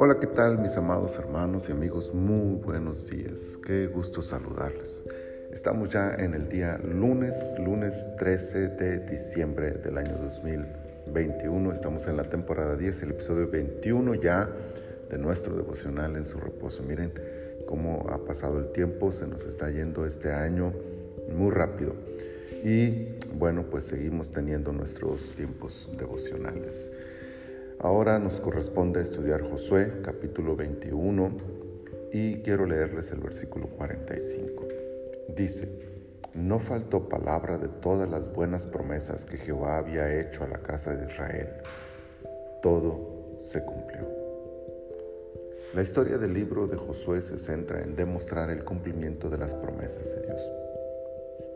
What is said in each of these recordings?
Hola, ¿qué tal mis amados hermanos y amigos? Muy buenos días. Qué gusto saludarles. Estamos ya en el día lunes, lunes 13 de diciembre del año 2021. Estamos en la temporada 10, el episodio 21 ya de nuestro devocional en su reposo. Miren cómo ha pasado el tiempo, se nos está yendo este año muy rápido. Y bueno, pues seguimos teniendo nuestros tiempos devocionales. Ahora nos corresponde estudiar Josué capítulo 21 y quiero leerles el versículo 45. Dice, no faltó palabra de todas las buenas promesas que Jehová había hecho a la casa de Israel. Todo se cumplió. La historia del libro de Josué se centra en demostrar el cumplimiento de las promesas de Dios.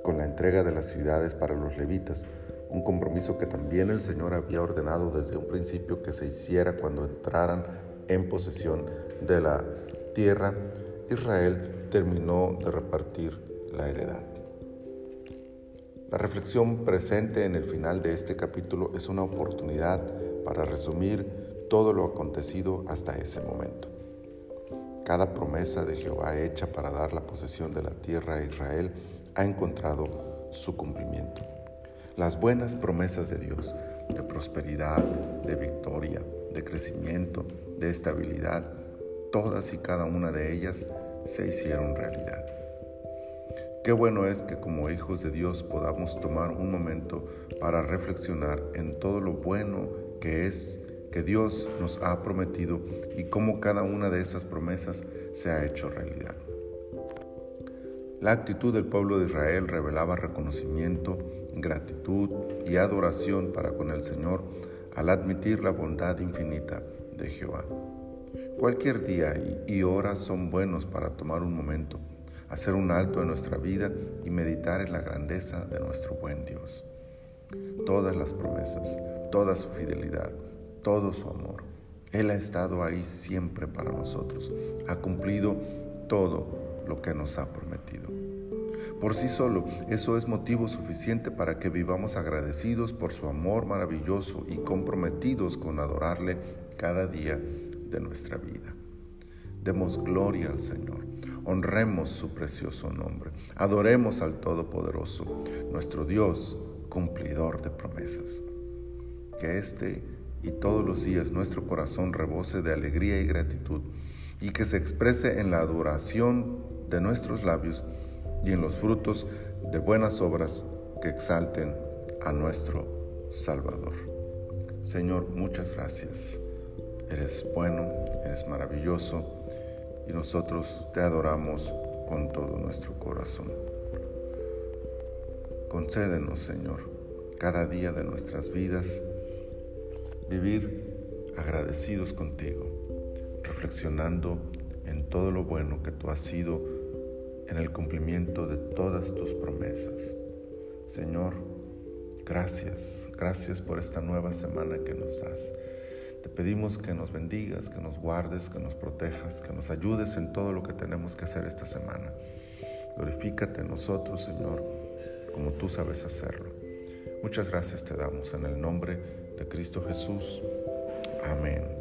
Con la entrega de las ciudades para los levitas, un compromiso que también el Señor había ordenado desde un principio que se hiciera cuando entraran en posesión de la tierra, Israel terminó de repartir la heredad. La reflexión presente en el final de este capítulo es una oportunidad para resumir todo lo acontecido hasta ese momento. Cada promesa de Jehová hecha para dar la posesión de la tierra a Israel ha encontrado su cumplimiento las buenas promesas de Dios de prosperidad, de victoria, de crecimiento, de estabilidad, todas y cada una de ellas se hicieron realidad. Qué bueno es que como hijos de Dios podamos tomar un momento para reflexionar en todo lo bueno que es que Dios nos ha prometido y cómo cada una de esas promesas se ha hecho realidad. La actitud del pueblo de Israel revelaba reconocimiento, gratitud y adoración para con el Señor al admitir la bondad infinita de Jehová. Cualquier día y hora son buenos para tomar un momento, hacer un alto en nuestra vida y meditar en la grandeza de nuestro buen Dios. Todas las promesas, toda su fidelidad, todo su amor. Él ha estado ahí siempre para nosotros, ha cumplido todo lo que nos ha prometido. Por sí solo, eso es motivo suficiente para que vivamos agradecidos por su amor maravilloso y comprometidos con adorarle cada día de nuestra vida. Demos gloria al Señor, honremos su precioso nombre, adoremos al Todopoderoso, nuestro Dios, cumplidor de promesas. Que este y todos los días nuestro corazón rebose de alegría y gratitud y que se exprese en la adoración de nuestros labios y en los frutos de buenas obras que exalten a nuestro Salvador. Señor, muchas gracias. Eres bueno, eres maravilloso y nosotros te adoramos con todo nuestro corazón. Concédenos, Señor, cada día de nuestras vidas vivir agradecidos contigo, reflexionando en todo lo bueno que tú has sido en el cumplimiento de todas tus promesas. Señor, gracias, gracias por esta nueva semana que nos das. Te pedimos que nos bendigas, que nos guardes, que nos protejas, que nos ayudes en todo lo que tenemos que hacer esta semana. Glorifícate en nosotros, Señor, como tú sabes hacerlo. Muchas gracias te damos en el nombre de Cristo Jesús. Amén.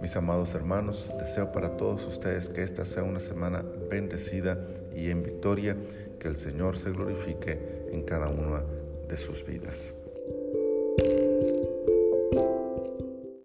Mis amados hermanos, deseo para todos ustedes que esta sea una semana bendecida y en victoria, que el Señor se glorifique en cada una de sus vidas.